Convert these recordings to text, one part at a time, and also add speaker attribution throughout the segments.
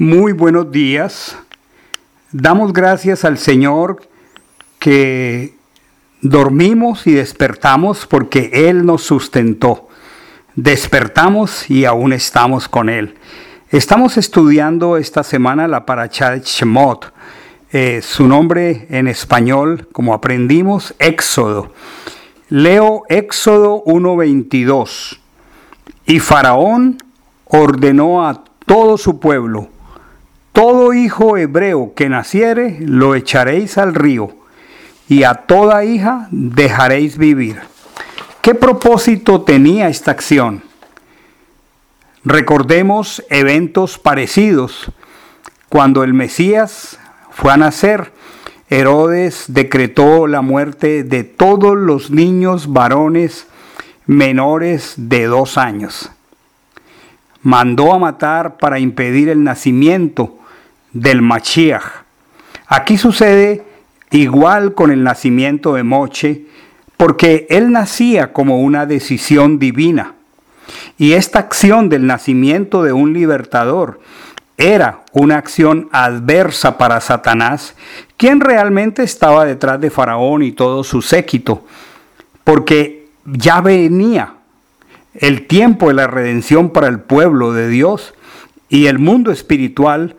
Speaker 1: Muy buenos días. Damos gracias al Señor que dormimos y despertamos porque Él nos sustentó. Despertamos y aún estamos con Él. Estamos estudiando esta semana la Parachá de Shemot. Eh, su nombre en español, como aprendimos, Éxodo. Leo Éxodo 1.22. Y Faraón ordenó a todo su pueblo, todo hijo hebreo que naciere lo echaréis al río, y a toda hija dejaréis vivir. ¿Qué propósito tenía esta acción? Recordemos eventos parecidos. Cuando el Mesías fue a nacer, Herodes decretó la muerte de todos los niños varones menores de dos años. Mandó a matar para impedir el nacimiento del Mashiach. Aquí sucede igual con el nacimiento de Moche, porque él nacía como una decisión divina. Y esta acción del nacimiento de un libertador era una acción adversa para Satanás, quien realmente estaba detrás de Faraón y todo su séquito, porque ya venía el tiempo de la redención para el pueblo de Dios y el mundo espiritual,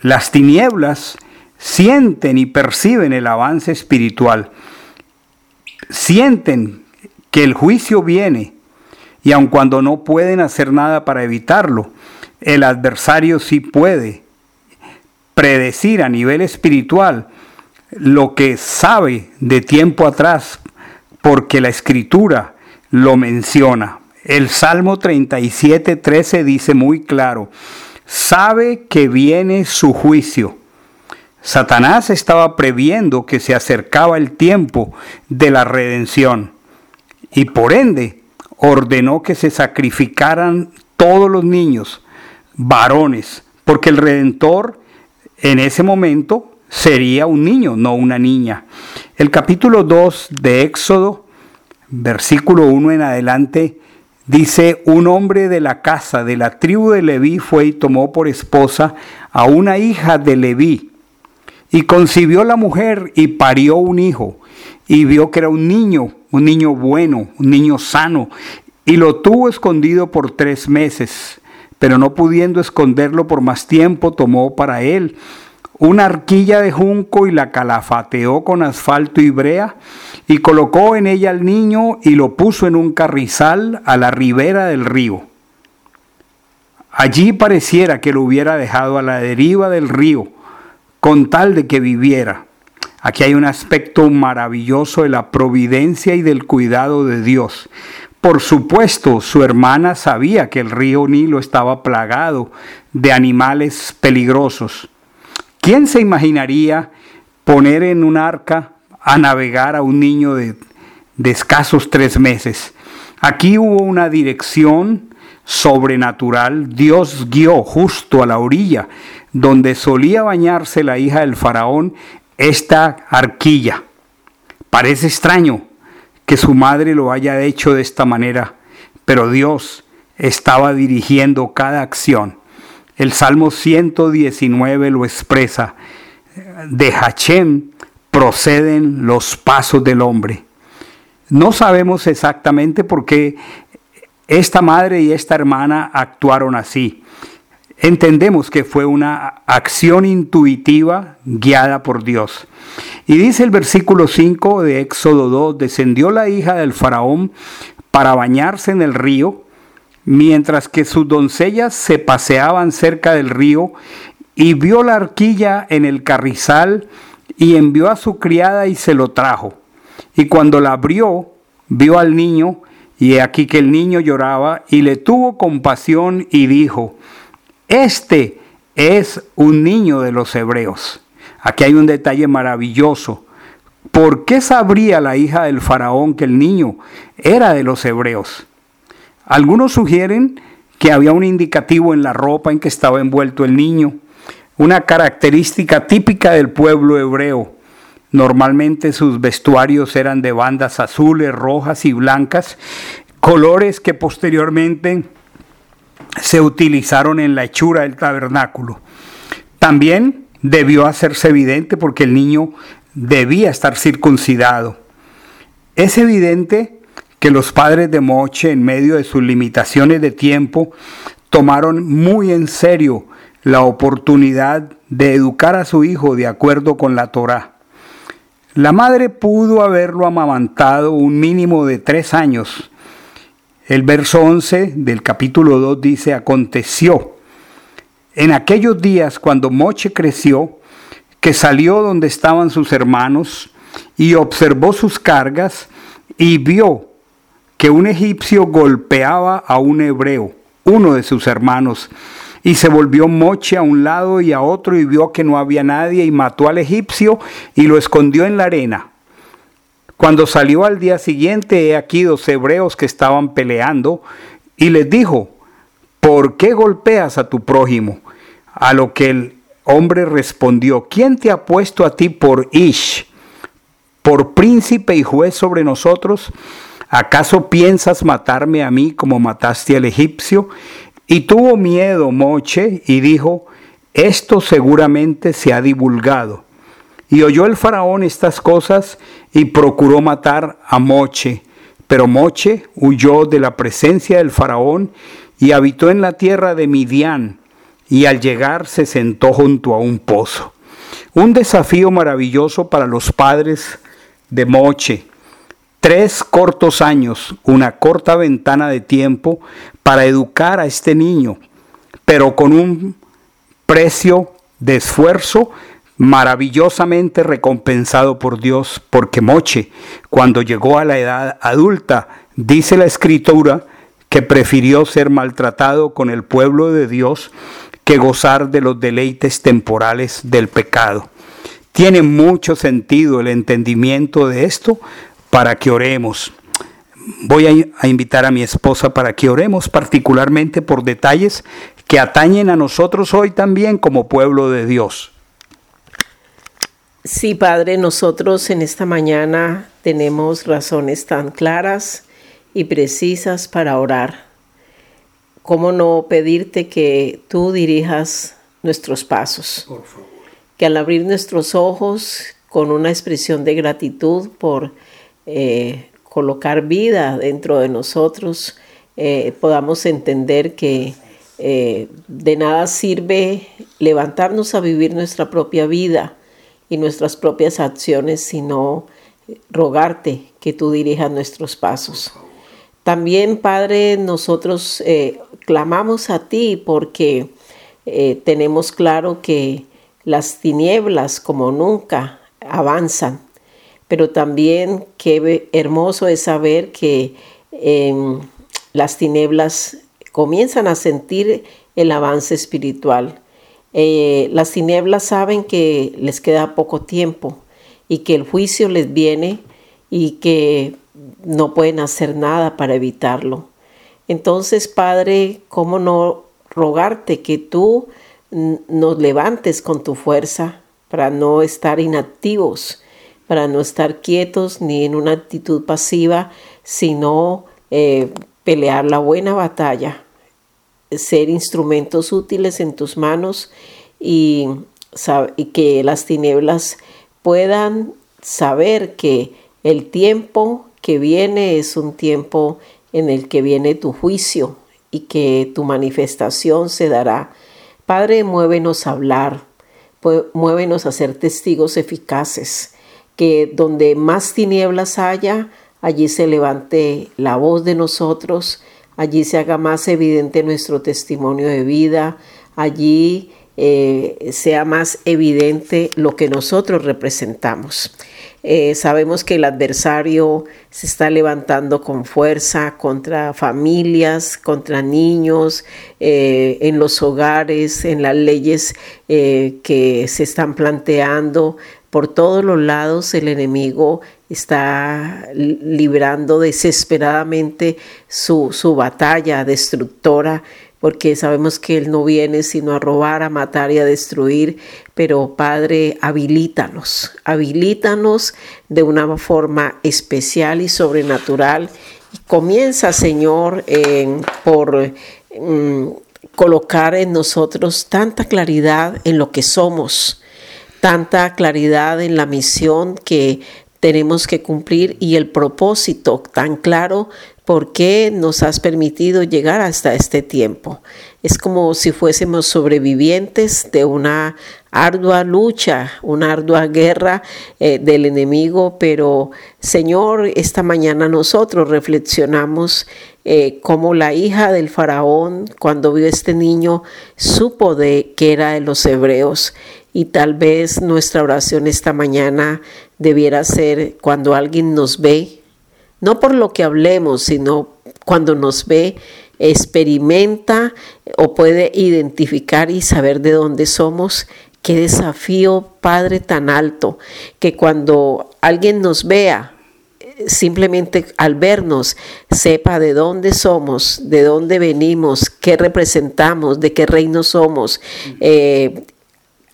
Speaker 1: las tinieblas sienten y perciben el avance espiritual, sienten que el juicio viene y aun cuando no pueden hacer nada para evitarlo, el adversario sí puede predecir a nivel espiritual lo que sabe de tiempo atrás, porque la escritura lo menciona. El Salmo 37, 13 dice muy claro, sabe que viene su juicio. Satanás estaba previendo que se acercaba el tiempo de la redención y por ende ordenó que se sacrificaran todos los niños, varones, porque el redentor en ese momento sería un niño, no una niña. El capítulo 2 de Éxodo, versículo 1 en adelante, dice, un hombre de la casa de la tribu de Leví fue y tomó por esposa a una hija de Leví. Y concibió la mujer y parió un hijo, y vio que era un niño, un niño bueno, un niño sano, y lo tuvo escondido por tres meses, pero no pudiendo esconderlo por más tiempo, tomó para él una arquilla de junco y la calafateó con asfalto y brea, y colocó en ella al niño y lo puso en un carrizal a la ribera del río. Allí pareciera que lo hubiera dejado a la deriva del río, con tal de que viviera. Aquí hay un aspecto maravilloso de la providencia y del cuidado de Dios. Por supuesto, su hermana sabía que el río Nilo estaba plagado de animales peligrosos. ¿Quién se imaginaría poner en un arca a navegar a un niño de, de escasos tres meses? Aquí hubo una dirección sobrenatural. Dios guió justo a la orilla donde solía bañarse la hija del faraón esta arquilla. Parece extraño que su madre lo haya hecho de esta manera, pero Dios estaba dirigiendo cada acción. El Salmo 119 lo expresa. De Hachem proceden los pasos del hombre. No sabemos exactamente por qué esta madre y esta hermana actuaron así. Entendemos que fue una acción intuitiva guiada por Dios. Y dice el versículo 5 de Éxodo 2, descendió la hija del faraón para bañarse en el río, mientras que sus doncellas se paseaban cerca del río, y vio la arquilla en el carrizal, y envió a su criada y se lo trajo. Y cuando la abrió, vio al niño, y aquí que el niño lloraba, y le tuvo compasión y dijo, Este es un niño de los hebreos. Aquí hay un detalle maravilloso. ¿Por qué sabría la hija del faraón que el niño era de los hebreos? Algunos sugieren que había un indicativo en la ropa en que estaba envuelto el niño, una característica típica del pueblo hebreo. Normalmente sus vestuarios eran de bandas azules, rojas y blancas, colores que posteriormente se utilizaron en la hechura del tabernáculo. También debió hacerse evidente porque el niño debía estar circuncidado. Es evidente que los padres de Moche, en medio de sus limitaciones de tiempo, tomaron muy en serio la oportunidad de educar a su hijo de acuerdo con la Torá. La madre pudo haberlo amamantado un mínimo de tres años. El verso 11 del capítulo 2 dice, aconteció en aquellos días cuando Moche creció, que salió donde estaban sus hermanos y observó sus cargas y vio que un egipcio golpeaba a un hebreo, uno de sus hermanos, y se volvió moche a un lado y a otro y vio que no había nadie y mató al egipcio y lo escondió en la arena. Cuando salió al día siguiente, he aquí dos hebreos que estaban peleando y les dijo, ¿por qué golpeas a tu prójimo? A lo que el hombre respondió, ¿quién te ha puesto a ti por Ish, por príncipe y juez sobre nosotros? ¿Acaso piensas matarme a mí como mataste al egipcio? Y tuvo miedo Moche y dijo, esto seguramente se ha divulgado. Y oyó el faraón estas cosas y procuró matar a Moche. Pero Moche huyó de la presencia del faraón y habitó en la tierra de Midian, y al llegar se sentó junto a un pozo. Un desafío maravilloso para los padres de Moche tres cortos años, una corta ventana de tiempo para educar a este niño, pero con un precio de esfuerzo maravillosamente recompensado por Dios, porque Moche, cuando llegó a la edad adulta, dice la escritura, que prefirió ser maltratado con el pueblo de Dios que gozar de los deleites temporales del pecado. Tiene mucho sentido el entendimiento de esto para que oremos. Voy a, invitar a mi esposa para que oremos particularmente por detalles que atañen a nosotros hoy también como pueblo de Dios.
Speaker 2: Sí, Padre, nosotros en esta mañana tenemos razones tan claras y precisas para orar. ¿Cómo no pedirte que tú dirijas nuestros pasos? Por favor. Que al abrir nuestros ojos con una expresión de gratitud por eh, colocar vida dentro de nosotros, eh, podamos entender que eh, de nada sirve levantarnos a vivir nuestra propia vida y nuestras propias acciones, sino rogarte que tú dirijas nuestros pasos. También, Padre, nosotros clamamos a ti porque tenemos claro que las tinieblas como nunca avanzan pero también qué hermoso es saber que em, las tinieblas comienzan a sentir el avance espiritual. Eh, las tinieblas saben que les queda poco tiempo y que el juicio les viene y que no pueden hacer nada para evitarlo. Entonces, Padre, ¿cómo no rogarte que tú nos levantes con tu fuerza para no estar inactivos? Para no estar quietos ni en una actitud pasiva, sino eh, pelear la buena batalla, ser instrumentos útiles en tus manos y, y que las tinieblas puedan saber que el tiempo que viene es un tiempo en el que viene tu juicio y que tu manifestación se dará. Padre, muévenos a hablar, muévenos a ser testigos eficaces que donde más tinieblas haya, allí se levante la voz de nosotros, allí se haga más evidente nuestro testimonio de vida, allí eh, sea más evidente lo que nosotros representamos. Eh, sabemos que el adversario se está levantando con fuerza contra familias, contra niños, eh, en los hogares, en las leyes que se están planteando, por todos los lados el enemigo está librando desesperadamente su, su batalla destructora porque sabemos que Él no viene sino a robar, a matar y a destruir, pero Padre, habilítanos, habilítanos de una forma especial y sobrenatural. Y comienza, Señor, por mm, colocar en nosotros tanta claridad en lo que somos, tanta claridad en la misión que tenemos que cumplir y el propósito tan claro por qué nos has permitido llegar hasta este tiempo. Es como si fuésemos sobrevivientes de una ardua lucha, una ardua guerra eh, del enemigo, pero Señor, esta mañana nosotros reflexionamos eh, como la hija del faraón, cuando vio a este niño, supo de que era de los hebreos y tal vez nuestra oración esta mañana debiera ser cuando alguien nos ve, no por lo que hablemos, sino cuando nos ve, experimenta o puede identificar y saber de dónde somos. Qué desafío, Padre, tan alto, que cuando alguien nos vea, simplemente al vernos, sepa de dónde somos, de dónde venimos, qué representamos, de qué reino somos. Eh,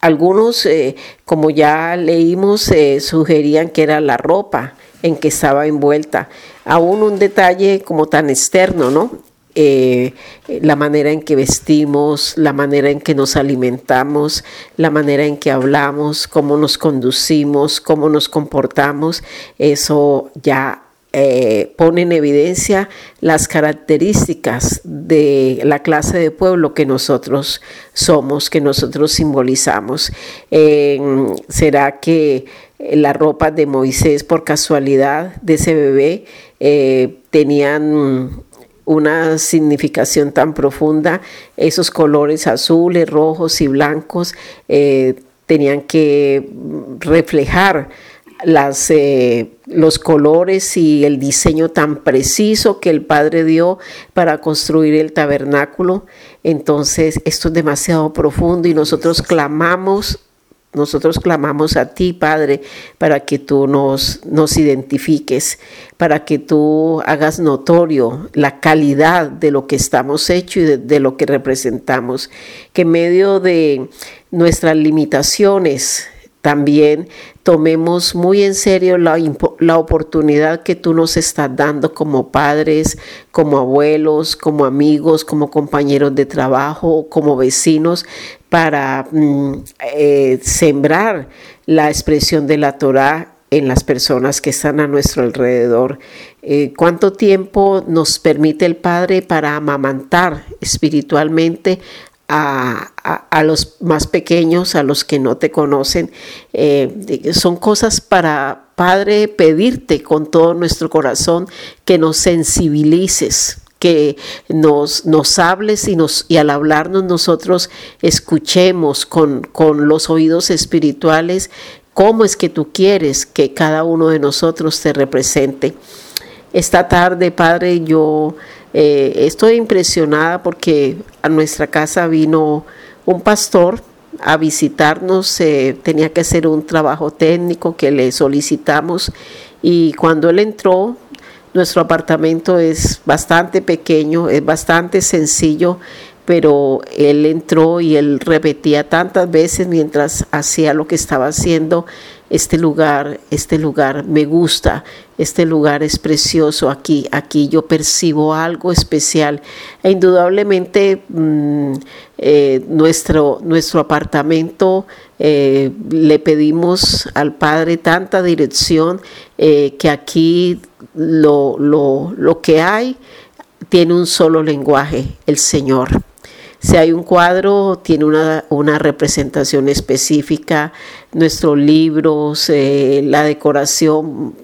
Speaker 2: algunos, eh, como ya leímos, eh, sugerían que era la ropa en que estaba envuelta. Aún un detalle como tan externo, ¿no? Eh, la manera en que vestimos, la manera en que nos alimentamos, la manera en que hablamos, cómo nos conducimos, cómo nos comportamos, eso ya eh, pone en evidencia las características de la clase de pueblo que nosotros somos, que nosotros simbolizamos. ¿Será que la ropa de Moisés por casualidad de ese bebé eh, tenían una significación tan profunda? Esos colores azules, rojos y blancos eh, tenían que reflejar las, eh, los colores y el diseño tan preciso que el Padre dio para construir el tabernáculo. Entonces, esto es demasiado profundo y nosotros clamamos nosotros clamamos a ti, Padre, para que tú nos, nos identifiques, para que tú hagas notorio la calidad de lo que estamos hechos y de, de lo que representamos. Que en medio de nuestras limitaciones, también tomemos muy en serio la, la, oportunidad que tú nos estás dando como padres, como abuelos, como amigos, como compañeros de trabajo, como vecinos, para mm, eh, sembrar la expresión de la Torah en las personas que están a nuestro alrededor. Eh, ¿Cuánto tiempo nos permite el Padre para amamantar espiritualmente a, los más pequeños, a los que no te conocen. Eh, son cosas para, Padre, pedirte con todo nuestro corazón que nos sensibilices, que nos, nos hables y, nos, y al hablarnos nosotros escuchemos con, con los oídos espirituales cómo es que tú quieres que cada uno de nosotros te represente. Esta tarde, Padre, yo eh, estoy impresionada porque a nuestra casa vino un pastor a visitarnos, tenía que hacer un trabajo técnico que le solicitamos y cuando él entró, nuestro apartamento es bastante pequeño, es bastante sencillo, pero él entró y él repetía tantas veces mientras hacía lo que estaba haciendo, este lugar, este lugar me gusta, este lugar es precioso, aquí, aquí yo percibo algo especial. E indudablemente mm, eh, nuestro, nuestro apartamento eh, le pedimos al Padre tanta dirección eh, que aquí lo, lo, lo que hay tiene un solo lenguaje, el Señor. Si hay un cuadro, tiene una, representación específica, nuestros libros, eh, la decoración,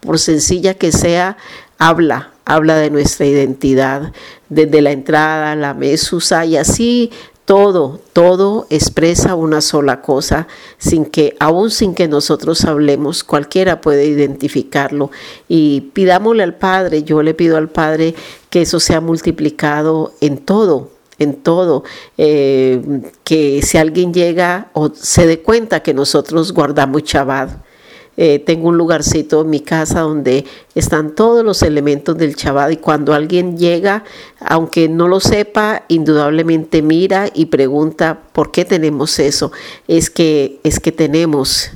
Speaker 2: por sencilla que sea, habla, habla de nuestra identidad, desde la entrada, la mesusa y así todo, todo expresa una sola cosa, sin que, aún sin que nosotros hablemos, cualquiera puede identificarlo. Y pidámosle al Padre, yo le pido al Padre que eso sea multiplicado en todo, en todo, eh, que si alguien llega o se dé cuenta que nosotros guardamos Shabbat. Eh, tengo un lugarcito en mi casa donde están todos los elementos del Shabbat y cuando alguien llega, aunque no lo sepa, indudablemente mira y pregunta por qué tenemos eso. Es que, es que tenemos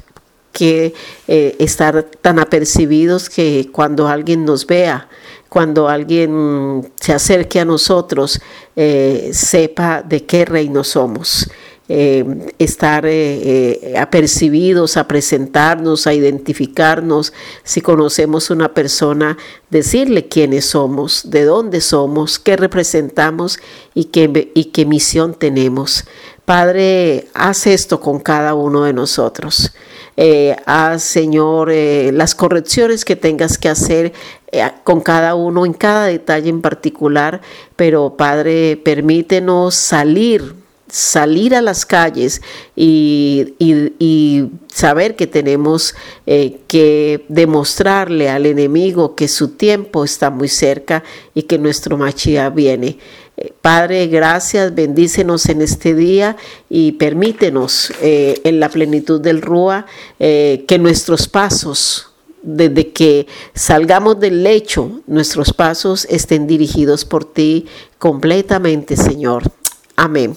Speaker 2: que eh, estar tan apercibidos que cuando alguien nos vea, cuando alguien se acerque a nosotros, eh, sepa de qué reino somos. Eh, estar eh, apercibidos, a presentarnos, a identificarnos, si conocemos una persona, decirle quiénes somos, de dónde somos, qué representamos y qué, y qué misión tenemos. Padre, haz esto con cada uno de nosotros. Eh, haz, Señor, eh, las correcciones que tengas que hacer eh, con cada uno, en cada detalle en particular, pero Padre, permítenos salir salir a las calles y, saber que tenemos que demostrarle al enemigo que su tiempo está muy cerca y que nuestro Machía viene. Padre, gracias, bendícenos en este día y permítenos eh, en la plenitud del Rúa eh, que nuestros pasos, desde que salgamos del lecho, nuestros pasos estén dirigidos por ti completamente, Señor. Amén.